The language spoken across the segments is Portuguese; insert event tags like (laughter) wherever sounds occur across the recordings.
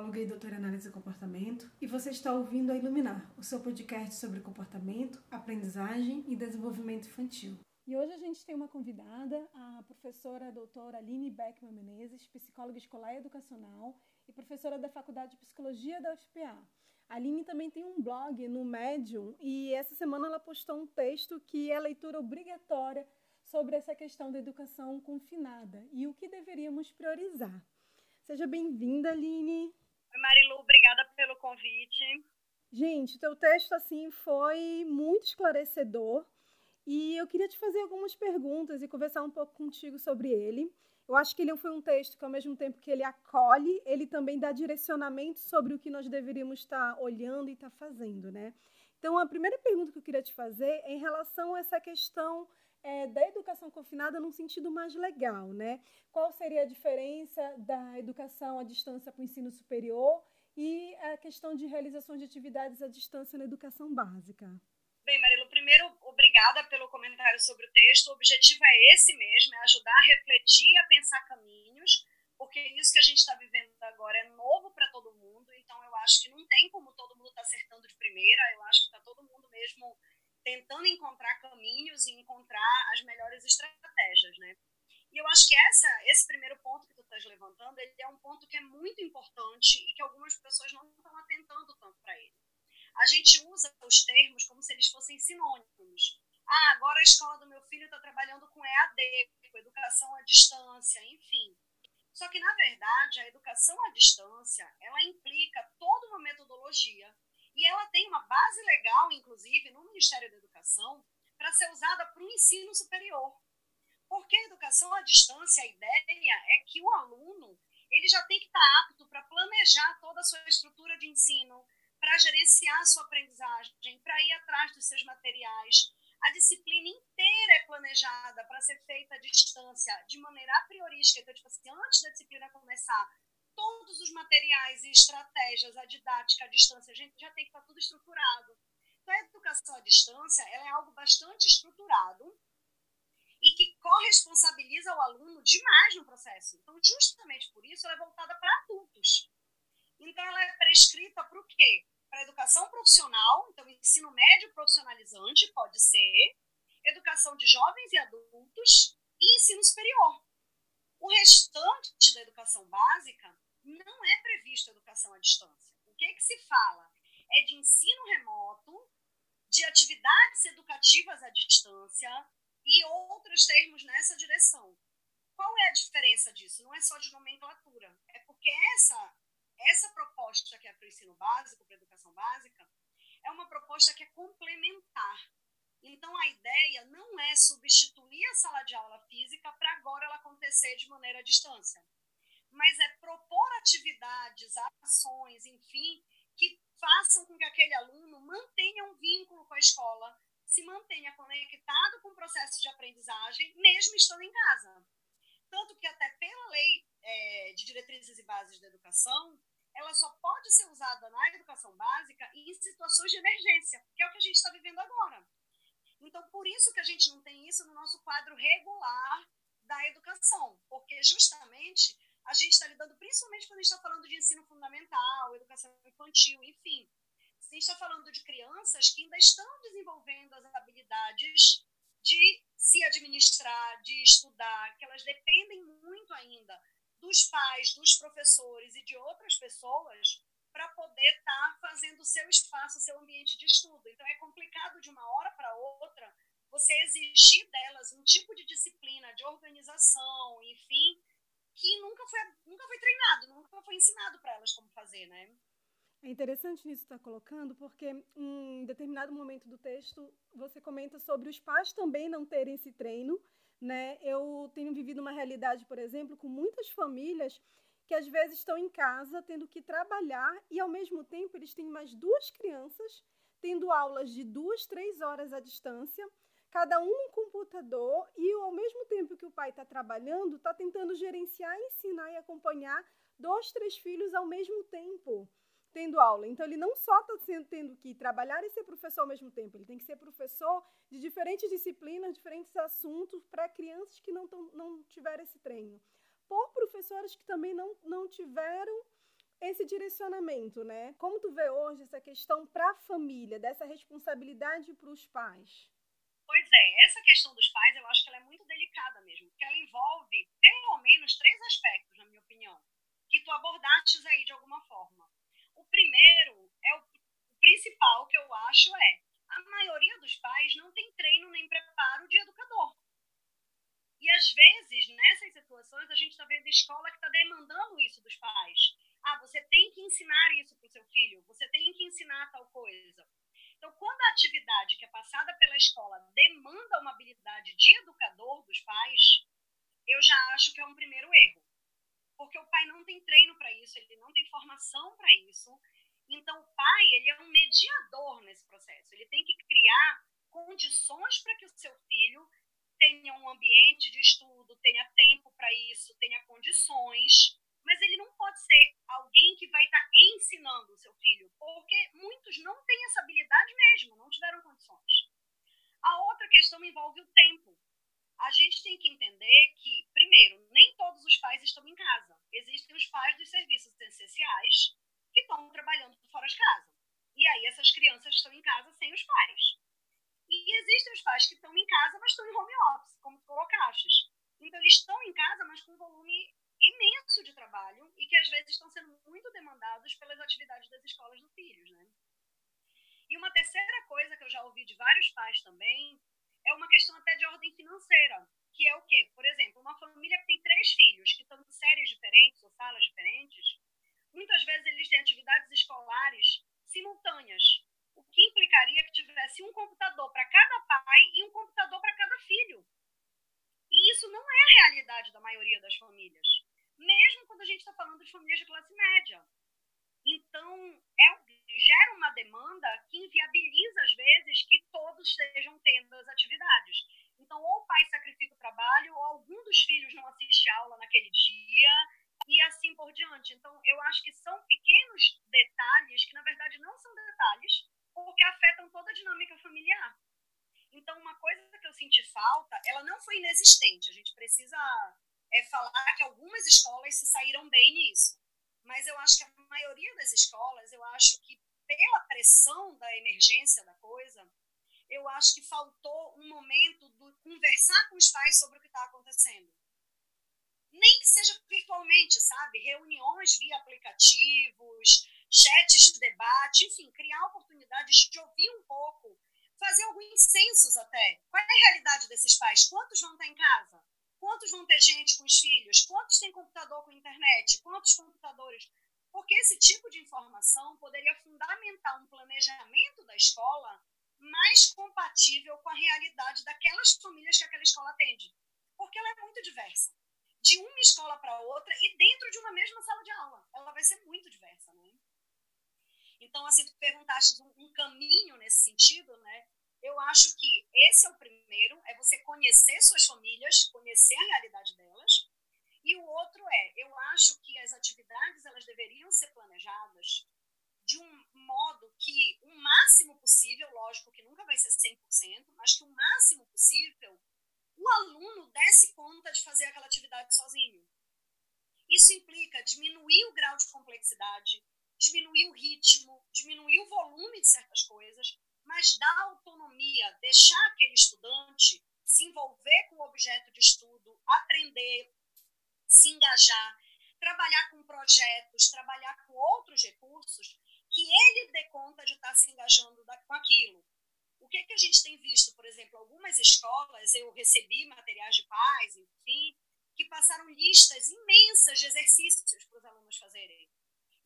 psicóloga e doutora em análise do comportamento e você está ouvindo a Iluminar, o seu podcast sobre comportamento, aprendizagem e desenvolvimento infantil. E hoje a gente tem uma convidada, a professora doutora Aline Beckman Menezes, psicóloga escolar e educacional e professora da Faculdade de Psicologia da UFPA. A Aline também tem um blog no Medium e essa semana ela postou um texto que é leitura obrigatória sobre essa questão da educação confinada e o que deveríamos priorizar. Seja bem-vinda, Aline. Marilu, obrigada pelo convite. Gente, teu texto assim foi muito esclarecedor e eu queria te fazer algumas perguntas e conversar um pouco contigo sobre ele. Eu acho que ele foi um texto que, ao mesmo tempo que ele acolhe, ele também dá direcionamento sobre o que nós deveríamos estar olhando e estar fazendo, né? Então, a primeira pergunta que eu queria te fazer é em relação a essa questão é, da educação confinada num sentido mais legal, né? Qual seria a diferença da educação à distância para o ensino superior e a questão de realização de atividades à distância na educação básica? Bem, Marilo, primeiro, obrigada pelo comentário sobre o texto. O objetivo é esse mesmo, é ajudar a refletir, a pensar caminhos, porque isso que a gente está vivendo agora é novo para todo mundo, então eu acho que não tem como todo mundo estar tá acertando de primeira, eu acho que está todo mundo mesmo tentando encontrar caminhos e encontrar as melhores estratégias, né? E eu acho que essa, esse primeiro ponto que tu estás levantando, ele é um ponto que é muito importante e que algumas pessoas não estão atentando tanto para ele. A gente usa os termos como se eles fossem sinônimos. Ah, agora a escola do meu filho está trabalhando com EAD, com educação à distância, enfim. Só que, na verdade, a educação à distância, ela implica toda uma metodologia e ela tem uma base legal, inclusive, no Ministério da Educação, para ser usada para o ensino superior. Porque a educação à distância, a ideia é que o aluno ele já tem que estar apto para planejar toda a sua estrutura de ensino, para gerenciar a sua aprendizagem, para ir atrás dos seus materiais. A disciplina inteira é planejada para ser feita à distância, de maneira priorística. Então, tipo assim, antes da disciplina começar, todos os materiais e estratégias, a didática, a distância, a gente já tem que estar tudo estruturado. Então, a educação à distância ela é algo bastante estruturado e que corresponsabiliza o aluno demais no processo. Então, justamente por isso, ela é voltada para adultos. Então, ela é prescrita para o quê? Para educação profissional, então, ensino médio profissionalizante pode ser, educação de jovens e adultos e ensino superior. O restante da educação básica não é previsto educação à distância. O que, é que se fala? É de ensino remoto, de atividades educativas à distância e outros termos nessa direção. Qual é a diferença disso? Não é só de nomenclatura, é porque essa, essa proposta que é para o ensino básico, para a educação básica, é uma proposta que é complementar. Então, a ideia não é substituir a sala de aula física para agora ela acontecer de maneira à distância, mas é propor atividades, ações, enfim, que façam com que aquele aluno mantenha um vínculo com a escola, se mantenha conectado com o processo de aprendizagem, mesmo estando em casa. Tanto que, até pela lei é, de diretrizes e bases da educação, ela só pode ser usada na educação básica em situações de emergência, que é o que a gente está vivendo agora. Então, por isso que a gente não tem isso no nosso quadro regular da educação, porque justamente a gente está lidando, principalmente quando a gente está falando de ensino fundamental, educação infantil, enfim. A gente está falando de crianças que ainda estão desenvolvendo as habilidades de se administrar, de estudar, que elas dependem muito ainda dos pais, dos professores e de outras pessoas para poder estar tá fazendo o seu espaço, o seu ambiente de estudo. Então, é complicado de uma hora para outra você exigir delas um tipo de disciplina, de organização, enfim, que nunca foi, nunca foi treinado, nunca foi ensinado para elas como fazer, né? É interessante isso estar tá colocando, porque em determinado momento do texto você comenta sobre os pais também não terem esse treino. Né? Eu tenho vivido uma realidade, por exemplo, com muitas famílias que às vezes estão em casa tendo que trabalhar e ao mesmo tempo eles têm mais duas crianças tendo aulas de duas, três horas à distância, cada um no computador e ao mesmo tempo que o pai está trabalhando, está tentando gerenciar, ensinar e acompanhar dois, três filhos ao mesmo tempo tendo aula. Então, ele não só está tendo que trabalhar e ser professor ao mesmo tempo, ele tem que ser professor de diferentes disciplinas, diferentes assuntos para crianças que não, tão, não tiveram esse treino por professores que também não, não tiveram esse direcionamento, né? Como tu vê hoje essa questão para a família, dessa responsabilidade para os pais? Pois é, essa questão dos pais eu acho que ela é muito delicada mesmo, porque ela envolve pelo menos três aspectos, na minha opinião, que tu abordaste aí de alguma forma. O primeiro é o, o principal que eu acho é a maioria dos pais não tem treino nem preparo de educador. E às vezes, nessas situações, a gente está vendo escola que está demandando isso dos pais. Ah, você tem que ensinar isso para o seu filho, você tem que ensinar tal coisa. Então, quando a atividade que é passada pela escola demanda uma habilidade de educador dos pais, eu já acho que é um primeiro erro. Porque o pai não tem treino para isso, ele não tem formação para isso. Então, o pai ele é um mediador nesse processo. Ele tem que criar condições para que o seu filho tenha um ambiente de estudo, tenha tempo para isso, tenha condições, mas ele não pode ser alguém que vai estar tá ensinando o seu filho, porque muitos não têm essa habilidade mesmo, não tiveram condições. A outra questão envolve o tempo. A gente tem que entender que, primeiro, nem todos os pais estão em casa. Existem os pais dos serviços essenciais que estão trabalhando fora de casa. E aí essas crianças estão em casa sem os pais. E existem os pais que estão em casa, mas estão em home office, como tu colocaste. Então, eles estão em casa, mas com um volume imenso de trabalho e que às vezes estão sendo muito demandados pelas atividades das escolas dos filhos, né? E uma terceira coisa que eu já ouvi de vários pais também é uma questão até de ordem financeira, que é o quê? Por exemplo, uma família que tem três filhos que estão em séries diferentes ou salas diferentes, muitas vezes eles têm atividades escolares simultâneas o que implicaria que tivesse um computador para cada pai e um computador para cada filho. E isso não é a realidade da maioria das famílias, mesmo quando a gente está falando de famílias de classe média. Então, é, gera uma demanda que inviabiliza, às vezes, que todos estejam tendo as atividades. Então, ou o pai sacrifica o trabalho, ou algum dos filhos não assiste aula naquele dia, e assim por diante. Então, eu acho que são pequenos detalhes que, na verdade, não são detalhes, porque afetam toda a dinâmica familiar. Então, uma coisa que eu senti falta, ela não foi inexistente. A gente precisa é, falar que algumas escolas se saíram bem nisso. Mas eu acho que a maioria das escolas, eu acho que pela pressão da emergência da coisa, eu acho que faltou um momento de conversar com os pais sobre o que está acontecendo. Nem que seja virtualmente, sabe? Reuniões via aplicativos, chats de debate, enfim, criar oportunidades de ouvir um pouco, fazer alguns censos até. Qual é a realidade desses pais? Quantos vão estar em casa? Quantos vão ter gente com os filhos? Quantos têm computador com internet? Quantos computadores? Porque esse tipo de informação poderia fundamentar um planejamento da escola mais compatível com a realidade daquelas famílias que aquela escola atende. Porque ela é muito diversa. De uma escola para outra e dentro de uma mesma sala de aula. Ela vai ser muito diversa, né? Então, assim, tu perguntaste um, um caminho nesse sentido, né? Eu acho que esse é o primeiro, é você conhecer suas famílias, conhecer a realidade delas. E o outro é, eu acho que as atividades elas deveriam ser planejadas de um modo que o máximo possível, lógico que nunca vai ser 100%, mas que o máximo possível o aluno desse conta de fazer aquela atividade sozinho. Isso implica diminuir o grau de complexidade, diminuir o ritmo, diminuir o volume de certas coisas, mas dar autonomia, deixar aquele estudante se envolver com o objeto de estudo, aprender, se engajar, trabalhar com projetos, trabalhar com outros recursos, que ele dê conta de estar se engajando com aquilo. O que, que a gente tem visto, por exemplo, algumas escolas, eu recebi materiais de paz, enfim, que passaram listas imensas de exercícios para os alunos fazerem.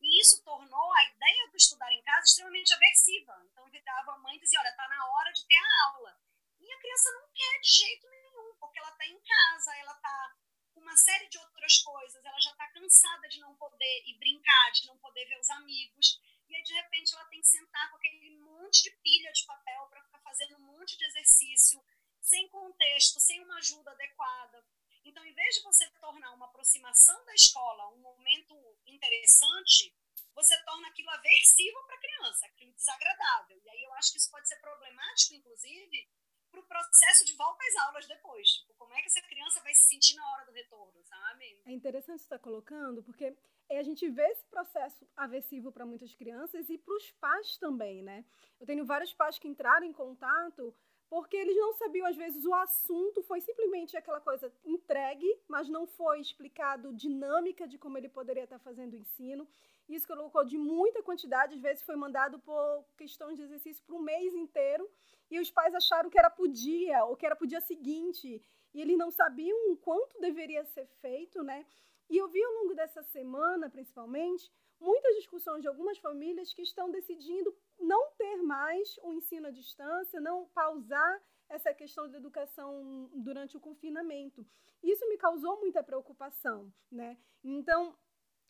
E isso tornou a ideia do estudar em casa extremamente aversiva. Então, virava a mãe e dizia: olha, está na hora de ter a aula. E a criança não quer de jeito nenhum, porque ela está em casa, ela está com uma série de outras coisas, ela já está cansada de não poder ir brincar, de não poder ver os amigos. E aí, de repente, ela tem que sentar com aquele monte de pilha de papel para ficar fazendo um monte de exercício, sem contexto, sem uma ajuda adequada. Então, em vez de você tornar uma aproximação da escola um momento interessante, você torna aquilo aversivo para a criança, aquilo desagradável. E aí eu acho que isso pode ser problemático, inclusive, para o processo de volta às aulas depois. Tipo, como é que essa criança vai se sentir na hora do retorno, sabe? É interessante você estar tá colocando, porque a gente vê esse processo aversivo para muitas crianças e para os pais também, né? Eu tenho vários pais que entraram em contato porque eles não sabiam, às vezes, o assunto foi simplesmente aquela coisa entregue, mas não foi explicado dinâmica de como ele poderia estar fazendo o ensino. Isso colocou de muita quantidade, às vezes foi mandado por questões de exercício para um mês inteiro, e os pais acharam que era por dia, ou que era por dia seguinte, e eles não sabiam o quanto deveria ser feito, né? E eu vi ao longo dessa semana, principalmente, muitas discussões de algumas famílias que estão decidindo não ter mais o ensino à distância, não pausar essa questão de educação durante o confinamento. Isso me causou muita preocupação, né? Então,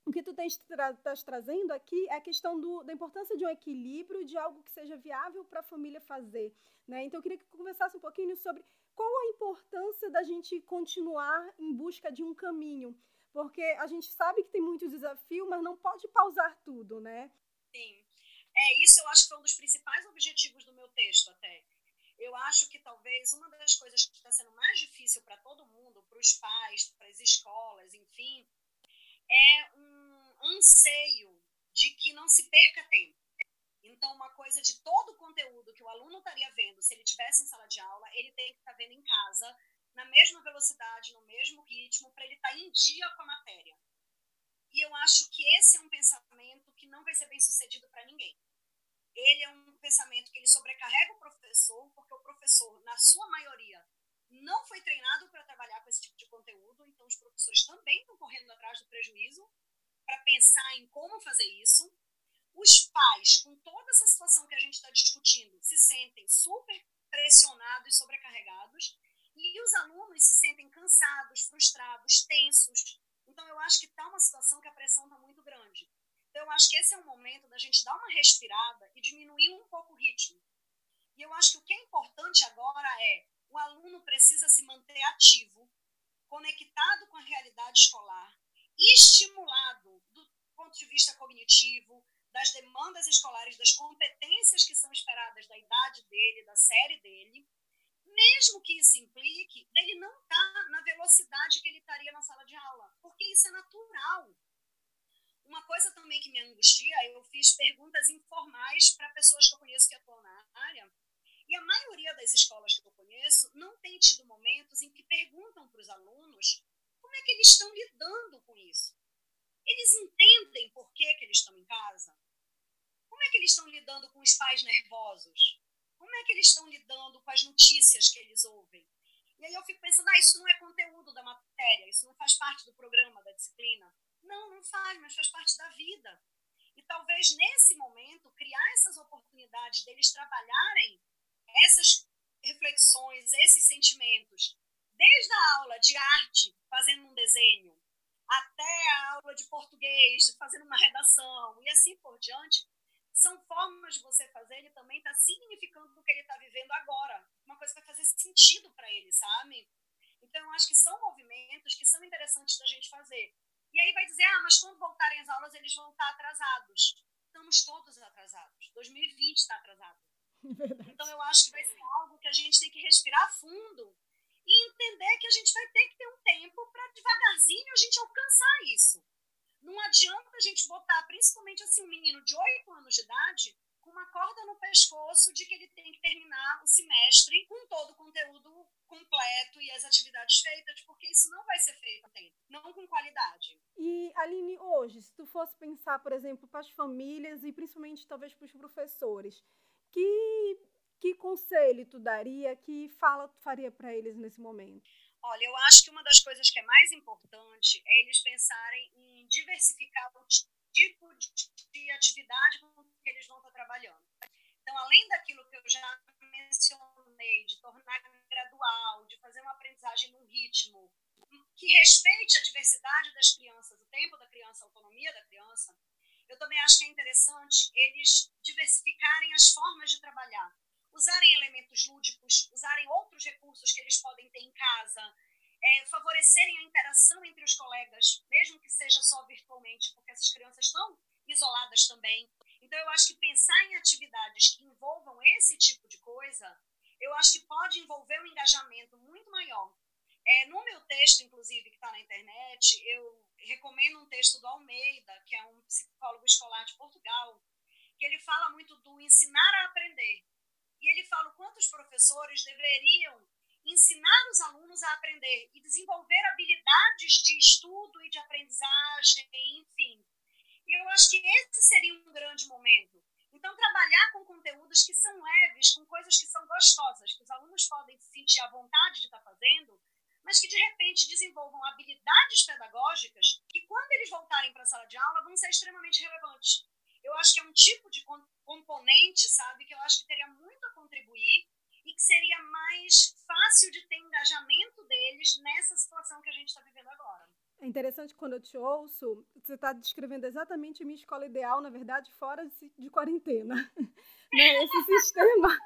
o que tu estás tra trazendo aqui é a questão do, da importância de um equilíbrio, de algo que seja viável para a família fazer. Né? Então, eu queria que conversasse um pouquinho sobre qual a importância da gente continuar em busca de um caminho. Porque a gente sabe que tem muito desafio, mas não pode pausar tudo, né? Sim. É, isso eu acho que foi um dos principais objetivos do meu texto até. Eu acho que talvez uma das coisas que está sendo mais difícil para todo mundo, para os pais, para as escolas, enfim, é um anseio de que não se perca tempo. Então, uma coisa de todo o conteúdo que o aluno estaria vendo se ele tivesse em sala de aula, ele tem que estar tá vendo em casa, na mesma velocidade, no mesmo ritmo, para ele estar tá em dia com a matéria. E eu acho que esse é um pensamento que não vai ser bem sucedido para ninguém ele é um pensamento que ele sobrecarrega o professor, porque o professor, na sua maioria, não foi treinado para trabalhar com esse tipo de conteúdo, então os professores também estão correndo atrás do prejuízo para pensar em como fazer isso. Os pais, com toda essa situação que a gente está discutindo, se sentem super pressionados e sobrecarregados, e os alunos se sentem cansados, frustrados, tensos. Então, eu acho que está uma situação que a pressão está muito grande. Então, eu acho que esse é o momento da gente dar uma respirada e diminuir um pouco o ritmo. E eu acho que o que é importante agora é o aluno precisa se manter ativo, conectado com a realidade escolar, estimulado do ponto de vista cognitivo, das demandas escolares, das competências que são esperadas da idade dele, da série dele, mesmo que isso implique dele não estar tá na velocidade que ele estaria na sala de aula, porque isso é natural. Uma coisa também que me angustia, eu fiz perguntas informais para pessoas que eu conheço que atuam na área, e a maioria das escolas que eu conheço não tem tido momentos em que perguntam para os alunos como é que eles estão lidando com isso. Eles entendem por que, que eles estão em casa? Como é que eles estão lidando com os pais nervosos? Como é que eles estão lidando com as notícias que eles ouvem? E aí eu fico pensando, ah, isso não é conteúdo da matéria, isso não faz parte do programa, da disciplina. Não, não faz, mas faz parte da vida. E talvez nesse momento criar essas oportunidades deles trabalharem essas reflexões, esses sentimentos, desde a aula de arte, fazendo um desenho, até a aula de português, fazendo uma redação e assim por diante, são formas de você fazer ele também estar tá significando do que ele está vivendo agora. Uma coisa que vai fazer sentido para ele, sabe? Então, eu acho que são movimentos que são interessantes da gente fazer. E aí vai dizer, ah, mas quando voltarem as aulas eles vão estar atrasados. Estamos todos atrasados. 2020 está atrasado. (laughs) Verdade. Então eu acho que vai ser algo que a gente tem que respirar fundo e entender que a gente vai ter que ter um tempo para devagarzinho a gente alcançar isso. Não adianta a gente botar, principalmente assim, um menino de 8 anos de idade, com uma corda no pescoço de que ele tem que terminar o semestre com todo o conteúdo completo e as atividades feitas, porque isso não vai ser feito não com qualidade. E, Aline, hoje, se tu fosse pensar, por exemplo, para as famílias e principalmente talvez para os professores, que, que conselho tu daria, que fala tu faria para eles nesse momento? Olha, eu acho que uma das coisas que é mais importante é eles pensarem em diversificar o tipo de atividade com que eles vão estar trabalhando. Então, além daquilo que eu já mencionei, de tornar gradual, de fazer uma aprendizagem num ritmo que respeite a diversidade das crianças, o tempo da criança, a autonomia da criança, eu também acho que é interessante eles diversificarem as formas de trabalhar, usarem elementos lúdicos, usarem outros recursos que eles podem ter em casa, é, favorecerem a interação entre os colegas, mesmo que seja só virtualmente, porque essas crianças estão isoladas também. Então, eu acho que pensar em atividades que envolvam esse tipo de coisa, eu acho que pode envolver um engajamento muito maior. É, no meu texto, inclusive, que está na internet, eu recomendo um texto do Almeida, que é um psicólogo escolar de Portugal, que ele fala muito do ensinar a aprender. E ele fala o quanto os professores deveriam ensinar os alunos a aprender e desenvolver habilidades de estudo e de aprendizagem, enfim. E eu acho que esse seria um grande momento. Então, trabalhar com conteúdos que são leves, com coisas que são gostosas, que os alunos podem se sentir à vontade de estar fazendo, mas que de repente desenvolvam habilidades pedagógicas que, quando eles voltarem para a sala de aula, vão ser extremamente relevantes. Eu acho que é um tipo de componente, sabe, que eu acho que teria muito a contribuir e que seria mais fácil de ter engajamento deles nessa situação que a gente está vivendo agora. É interessante quando eu te ouço, você está descrevendo exatamente a minha escola ideal, na verdade, fora de, quarentena. (laughs) né? Esse sistema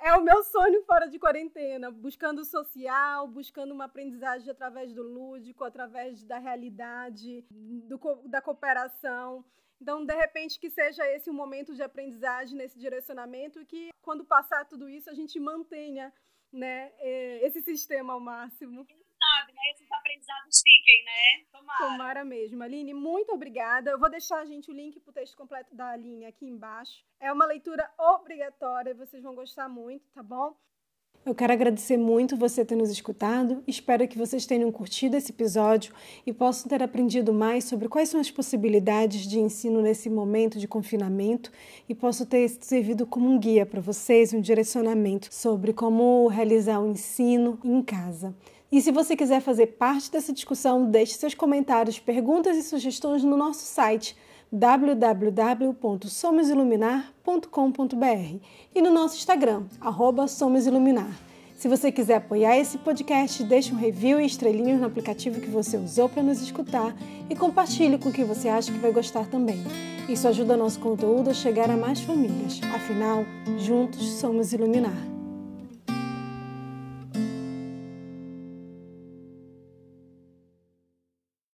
é o meu sonho fora de quarentena, buscando o social, buscando uma aprendizagem através do lúdico, através da realidade, do, da cooperação. Então, de repente, que seja esse um momento de aprendizagem nesse direcionamento e que, quando passar tudo isso, a gente mantenha né, é, esse sistema ao máximo. Quem sabe, né? Esses aprendizados fiquem, né? Tomara. Tomara mesmo. Aline, muito obrigada. Eu vou deixar, gente, o link para o texto completo da Aline aqui embaixo. É uma leitura obrigatória, vocês vão gostar muito, tá bom? Eu quero agradecer muito você ter nos escutado. Espero que vocês tenham curtido esse episódio e possam ter aprendido mais sobre quais são as possibilidades de ensino nesse momento de confinamento e posso ter servido como um guia para vocês, um direcionamento sobre como realizar o ensino em casa. E se você quiser fazer parte dessa discussão, deixe seus comentários, perguntas e sugestões no nosso site www.somosiluminar.com.br e no nosso Instagram, Somosiluminar. Se você quiser apoiar esse podcast, deixe um review e estrelinhas no aplicativo que você usou para nos escutar e compartilhe com quem você acha que vai gostar também. Isso ajuda nosso conteúdo a chegar a mais famílias. Afinal, juntos somos iluminar.